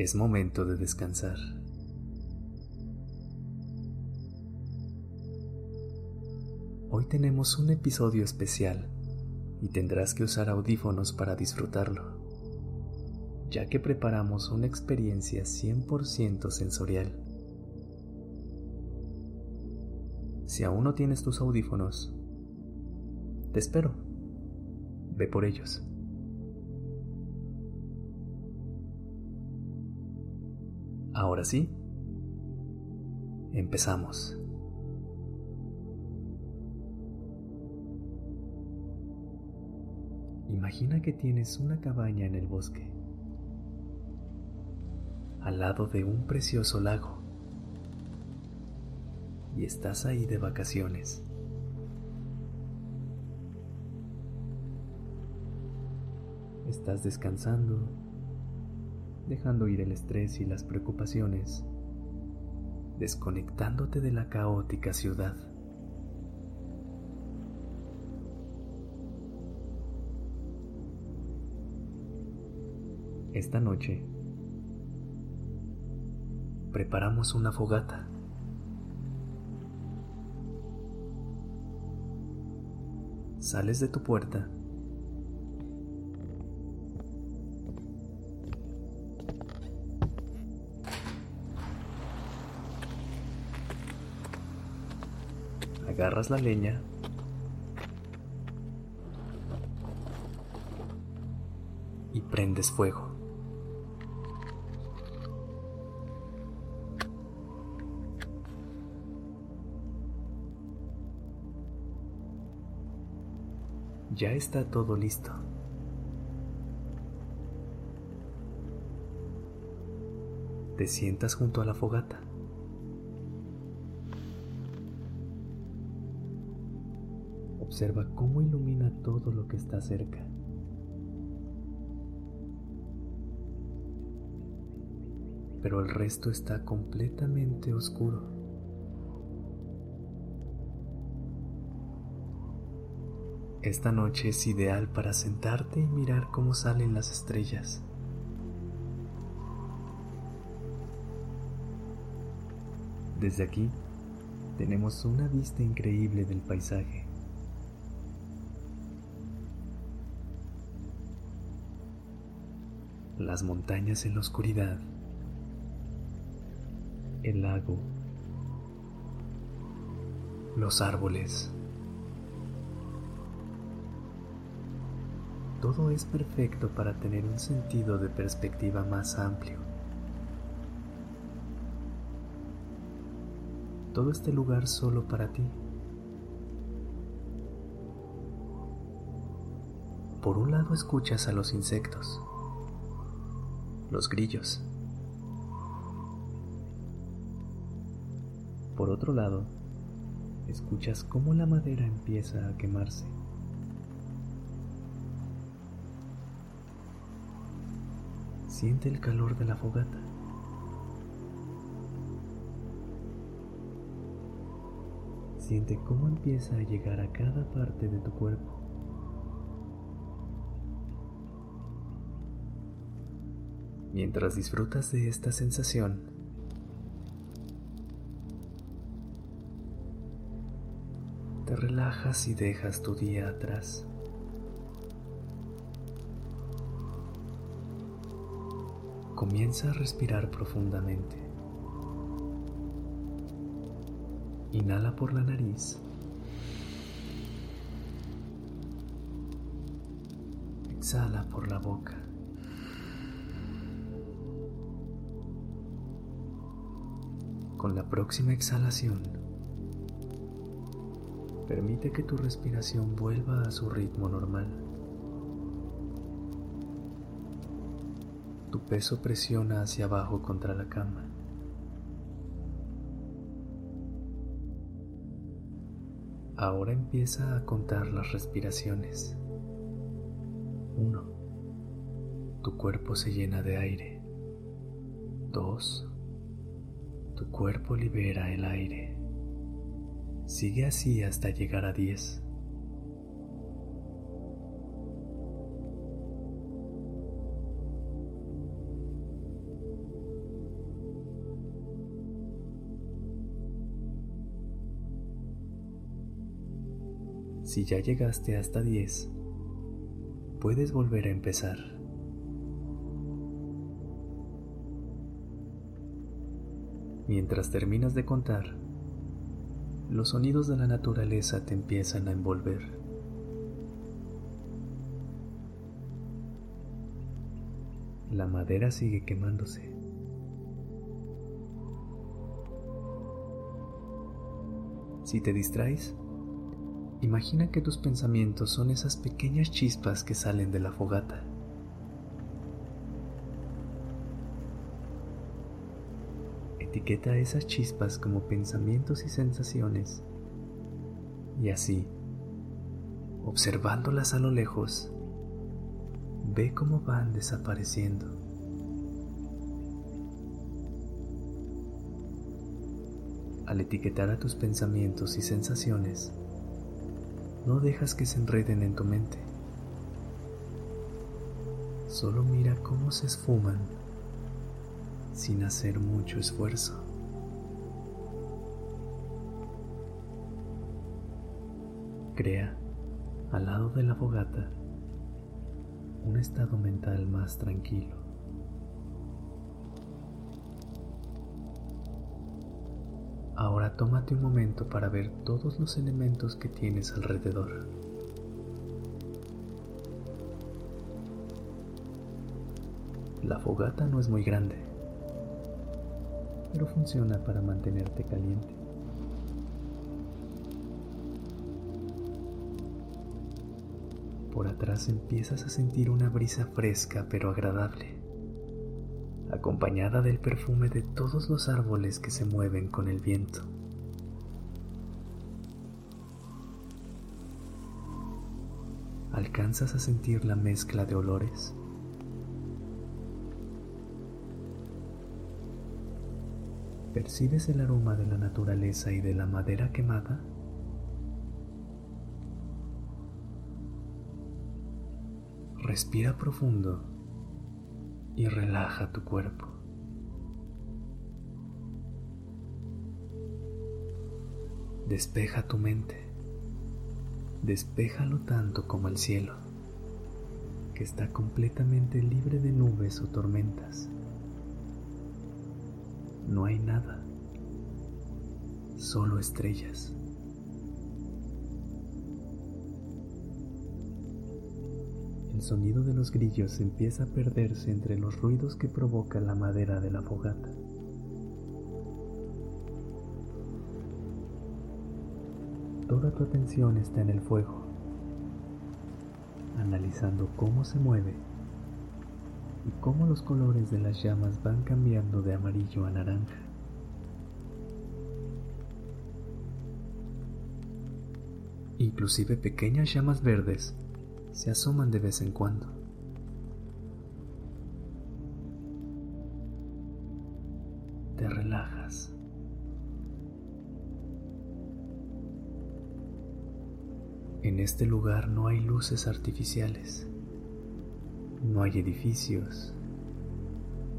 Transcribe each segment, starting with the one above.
Es momento de descansar. Hoy tenemos un episodio especial y tendrás que usar audífonos para disfrutarlo, ya que preparamos una experiencia 100% sensorial. Si aún no tienes tus audífonos, te espero. Ve por ellos. Ahora sí, empezamos. Imagina que tienes una cabaña en el bosque, al lado de un precioso lago, y estás ahí de vacaciones. Estás descansando, dejando ir el estrés y las preocupaciones, desconectándote de la caótica ciudad. Esta noche preparamos una fogata. Sales de tu puerta agarras la leña y prendes fuego. Ya está todo listo. Te sientas junto a la fogata. Observa cómo ilumina todo lo que está cerca. Pero el resto está completamente oscuro. Esta noche es ideal para sentarte y mirar cómo salen las estrellas. Desde aquí tenemos una vista increíble del paisaje. Las montañas en la oscuridad, el lago, los árboles. Todo es perfecto para tener un sentido de perspectiva más amplio. Todo este lugar solo para ti. Por un lado escuchas a los insectos los grillos. Por otro lado, escuchas cómo la madera empieza a quemarse. Siente el calor de la fogata. Siente cómo empieza a llegar a cada parte de tu cuerpo. Mientras disfrutas de esta sensación, te relajas y dejas tu día atrás. Comienza a respirar profundamente. Inhala por la nariz. Exhala por la boca. Con la próxima exhalación, permite que tu respiración vuelva a su ritmo normal. Tu peso presiona hacia abajo contra la cama. Ahora empieza a contar las respiraciones. 1. Tu cuerpo se llena de aire. 2. Tu cuerpo libera el aire. Sigue así hasta llegar a 10. Si ya llegaste hasta 10, puedes volver a empezar. Mientras terminas de contar, los sonidos de la naturaleza te empiezan a envolver. La madera sigue quemándose. Si te distraes, Imagina que tus pensamientos son esas pequeñas chispas que salen de la fogata. Etiqueta esas chispas como pensamientos y sensaciones y así, observándolas a lo lejos, ve cómo van desapareciendo. Al etiquetar a tus pensamientos y sensaciones, no dejas que se enreden en tu mente. Solo mira cómo se esfuman sin hacer mucho esfuerzo. Crea, al lado de la fogata, un estado mental más tranquilo. Ahora tómate un momento para ver todos los elementos que tienes alrededor. La fogata no es muy grande, pero funciona para mantenerte caliente. Por atrás empiezas a sentir una brisa fresca pero agradable acompañada del perfume de todos los árboles que se mueven con el viento. ¿Alcanzas a sentir la mezcla de olores? ¿Percibes el aroma de la naturaleza y de la madera quemada? Respira profundo y relaja tu cuerpo. Despeja tu mente. Despéjalo tanto como el cielo, que está completamente libre de nubes o tormentas. No hay nada, solo estrellas. el sonido de los grillos empieza a perderse entre los ruidos que provoca la madera de la fogata. Toda tu atención está en el fuego, analizando cómo se mueve y cómo los colores de las llamas van cambiando de amarillo a naranja. Inclusive pequeñas llamas verdes se asoman de vez en cuando. Te relajas. En este lugar no hay luces artificiales, no hay edificios,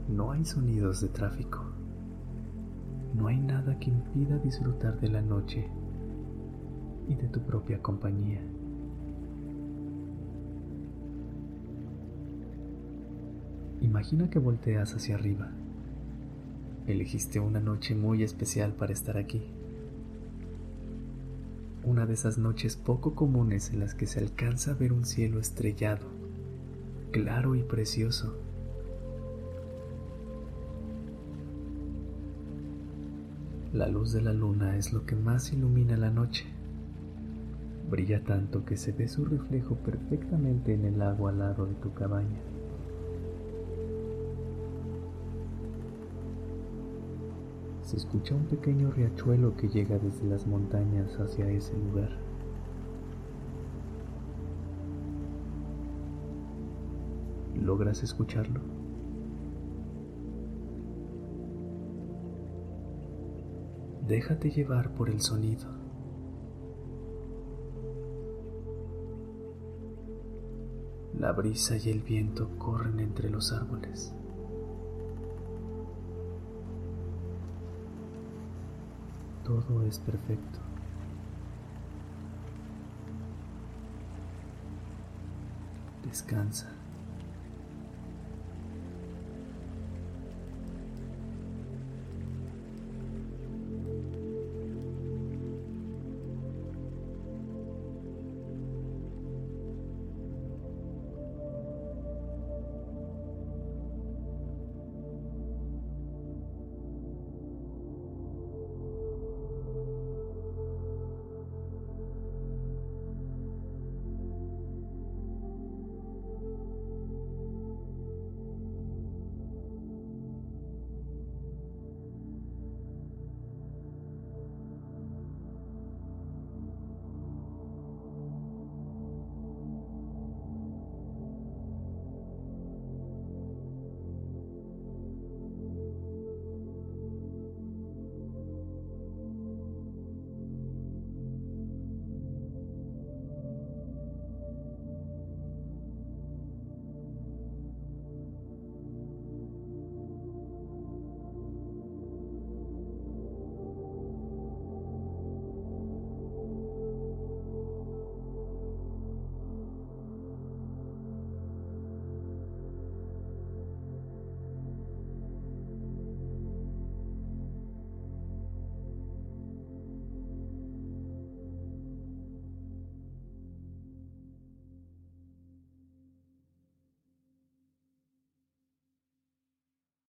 no hay sonidos de tráfico, no hay nada que impida disfrutar de la noche y de tu propia compañía. Imagina que volteas hacia arriba. Elegiste una noche muy especial para estar aquí. Una de esas noches poco comunes en las que se alcanza a ver un cielo estrellado, claro y precioso. La luz de la luna es lo que más ilumina la noche. Brilla tanto que se ve su reflejo perfectamente en el agua al lado de tu cabaña. Se escucha un pequeño riachuelo que llega desde las montañas hacia ese lugar. ¿Logras escucharlo? Déjate llevar por el sonido. La brisa y el viento corren entre los árboles. Todo es perfecto. Descansa.